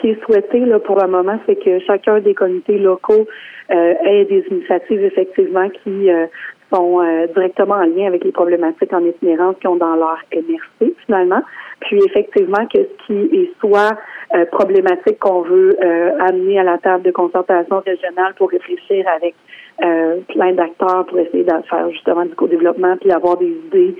Ce qui est souhaité là, pour le moment, c'est que chacun des comités locaux euh, ait des initiatives effectivement qui euh, sont euh, directement en lien avec les problématiques en itinérance qu'ils ont dans leur MRC finalement. Puis effectivement que ce qui est soit euh, problématique qu'on veut euh, amener à la table de concertation régionale pour réfléchir avec euh, plein d'acteurs pour essayer de faire justement du co-développement puis avoir des idées